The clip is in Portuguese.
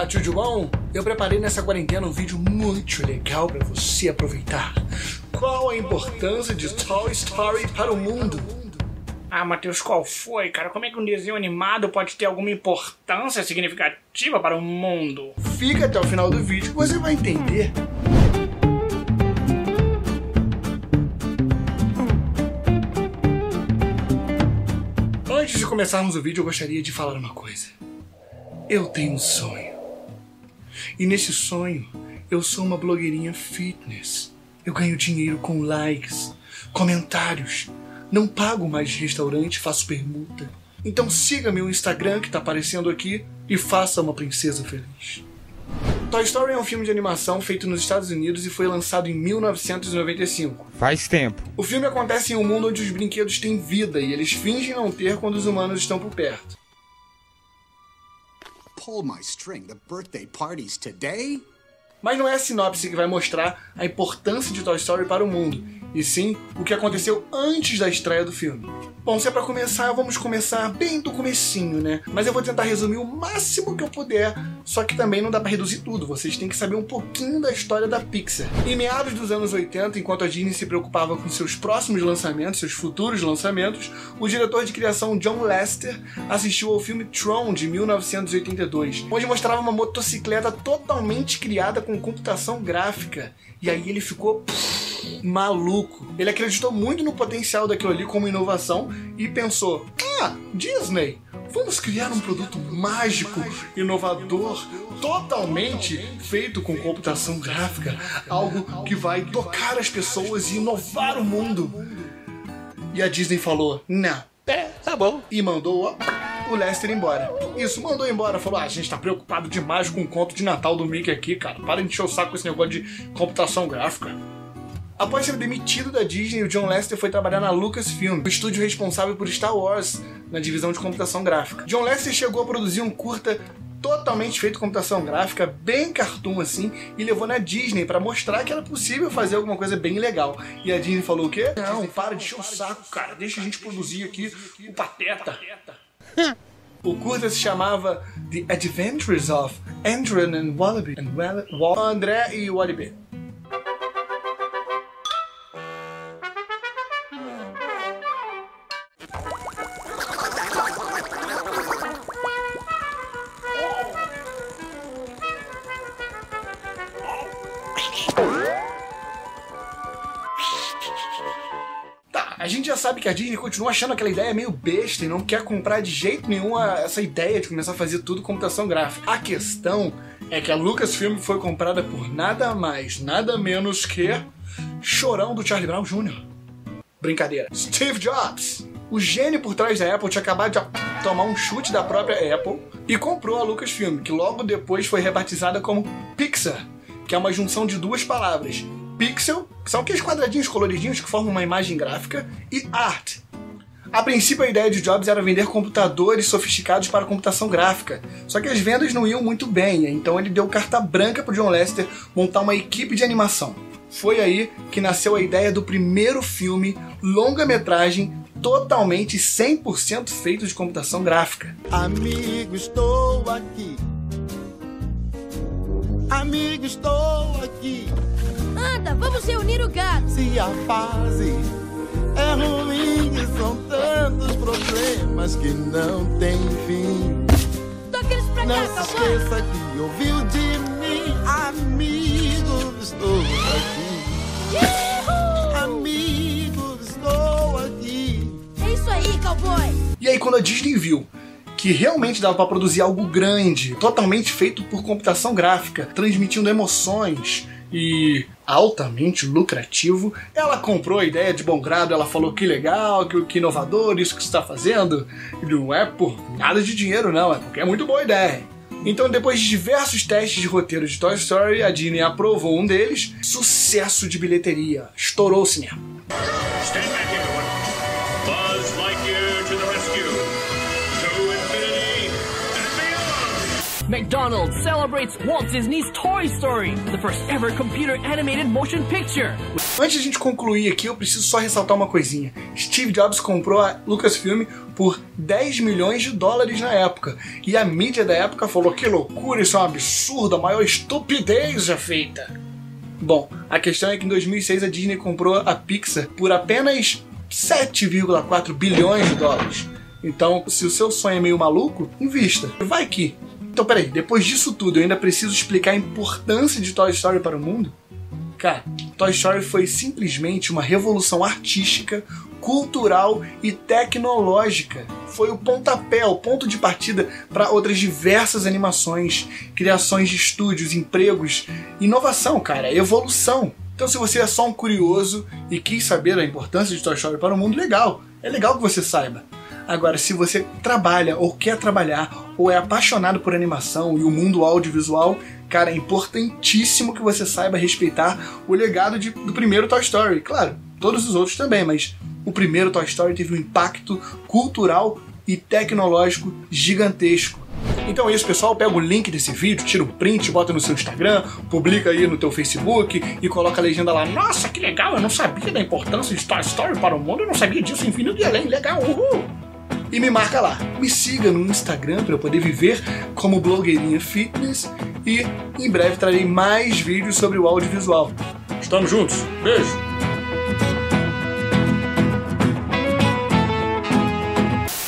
Olá, tio? Eu preparei nessa quarentena um vídeo muito legal para você aproveitar. Qual a importância de Toy Story para o mundo? Ah, Matheus, qual foi, cara? Como é que um desenho animado pode ter alguma importância significativa para o mundo? Fica até o final do vídeo que você vai entender. Antes de começarmos o vídeo, eu gostaria de falar uma coisa. Eu tenho um sonho. E nesse sonho, eu sou uma blogueirinha fitness. Eu ganho dinheiro com likes, comentários. Não pago mais de restaurante, faço permuta. Então siga meu Instagram que está aparecendo aqui e faça uma princesa feliz. Toy Story é um filme de animação feito nos Estados Unidos e foi lançado em 1995. Faz tempo. O filme acontece em um mundo onde os brinquedos têm vida e eles fingem não ter quando os humanos estão por perto. Pull my string. The birthday party's today? Mas não é a sinopse que vai mostrar a importância de Toy Story para o mundo, e sim o que aconteceu antes da estreia do filme. Bom, se é para começar, vamos começar bem do comecinho, né? Mas eu vou tentar resumir o máximo que eu puder, só que também não dá para reduzir tudo. Vocês têm que saber um pouquinho da história da Pixar. Em meados dos anos 80, enquanto a Disney se preocupava com seus próximos lançamentos, seus futuros lançamentos, o diretor de criação John Lester assistiu ao filme Tron de 1982, onde mostrava uma motocicleta totalmente criada com computação gráfica. E aí ele ficou maluco. Ele acreditou muito no potencial daquilo ali como inovação e pensou: ah, Disney, vamos criar um produto mágico, inovador, totalmente feito com computação gráfica, algo que vai tocar as pessoas e inovar o mundo. E a Disney falou: não. É, tá bom. E mandou ó, o Lester embora. Isso, mandou embora. Falou: ah, a gente tá preocupado demais com o conto de Natal do Mickey aqui, cara. Para de encher o saco com esse negócio de computação gráfica. Após ser demitido da Disney, o John Lester foi trabalhar na Lucasfilm, o estúdio responsável por Star Wars, na divisão de computação gráfica. John Lester chegou a produzir um curta totalmente feito com computação gráfica, bem cartoon assim, e levou na Disney para mostrar que era possível fazer alguma coisa bem legal. E a Disney falou o quê? Não, para de encher o saco, cara, deixa a gente produzir aqui o Pateta. O curta se chamava The Adventures of Andrew and Wallaby. And Wall André e Wallaby. Gente já sabe que a Disney continua achando aquela ideia meio besta e não quer comprar de jeito nenhum essa ideia de começar a fazer tudo computação gráfica. A questão é que a Lucasfilm foi comprada por nada mais, nada menos que Chorão do Charlie Brown Jr. Brincadeira. Steve Jobs. O gênio por trás da Apple tinha acabado de tomar um chute da própria Apple e comprou a Lucasfilm, que logo depois foi rebatizada como Pixar, que é uma junção de duas palavras, pixel, que são aqueles quadradinhos coloridinhos que formam uma imagem gráfica, e art. A princípio, a ideia de Jobs era vender computadores sofisticados para computação gráfica, só que as vendas não iam muito bem, então ele deu carta branca para John Lester montar uma equipe de animação. Foi aí que nasceu a ideia do primeiro filme longa-metragem totalmente 100% feito de computação gráfica. Amigo, estou aqui. Amigo, estou aqui. Vamos reunir o gado. Se a fase é ruim e são tantos problemas que não tem fim. Toca eles pra Não cá, se cowboy. esqueça que ouviu de mim, amigo, estou aqui. Amigo, estou aqui. É isso aí, cowboy. E aí, quando a Disney viu que realmente dava para produzir algo grande, totalmente feito por computação gráfica, transmitindo emoções e altamente lucrativo, ela comprou a ideia de bom grado, ela falou que legal, que, que inovador isso que está fazendo, e não é por nada de dinheiro não, é porque é muito boa ideia. Então, depois de diversos testes de roteiro de Toy Story, a Disney aprovou um deles. Sucesso de bilheteria. Estourou o cinema. Stand back, McDonald's celebrates Walt Disney's Toy Story, the first ever computer animated motion picture. Antes de a gente concluir aqui, eu preciso só ressaltar uma coisinha. Steve Jobs comprou a Lucasfilm por 10 milhões de dólares na época. E a mídia da época falou: que loucura, isso é um absurdo, a maior estupidez já feita. Bom, a questão é que em 2006 a Disney comprou a Pixar por apenas 7,4 bilhões de dólares. Então, se o seu sonho é meio maluco, invista. Vai que. Então, peraí, depois disso tudo, eu ainda preciso explicar a importância de Toy Story para o mundo? Cara, Toy Story foi simplesmente uma revolução artística, cultural e tecnológica. Foi o pontapé, o ponto de partida para outras diversas animações, criações de estúdios, empregos, inovação, cara, evolução. Então, se você é só um curioso e quis saber a importância de Toy Story para o mundo, legal. É legal que você saiba. Agora, se você trabalha ou quer trabalhar ou é apaixonado por animação e o mundo audiovisual, cara, é importantíssimo que você saiba respeitar o legado de, do primeiro Toy Story. Claro, todos os outros também, mas o primeiro Toy Story teve um impacto cultural e tecnológico gigantesco. Então é isso, pessoal. Pega o link desse vídeo, tira um print, bota no seu Instagram, publica aí no teu Facebook e coloca a legenda lá. Nossa, que legal, eu não sabia da importância de Toy Story para o mundo, eu não sabia disso, infinito e além, legal, uhul! E me marca lá. Me siga no Instagram para eu poder viver como blogueirinha fitness e em breve trarei mais vídeos sobre o audiovisual. Estamos juntos. Beijo!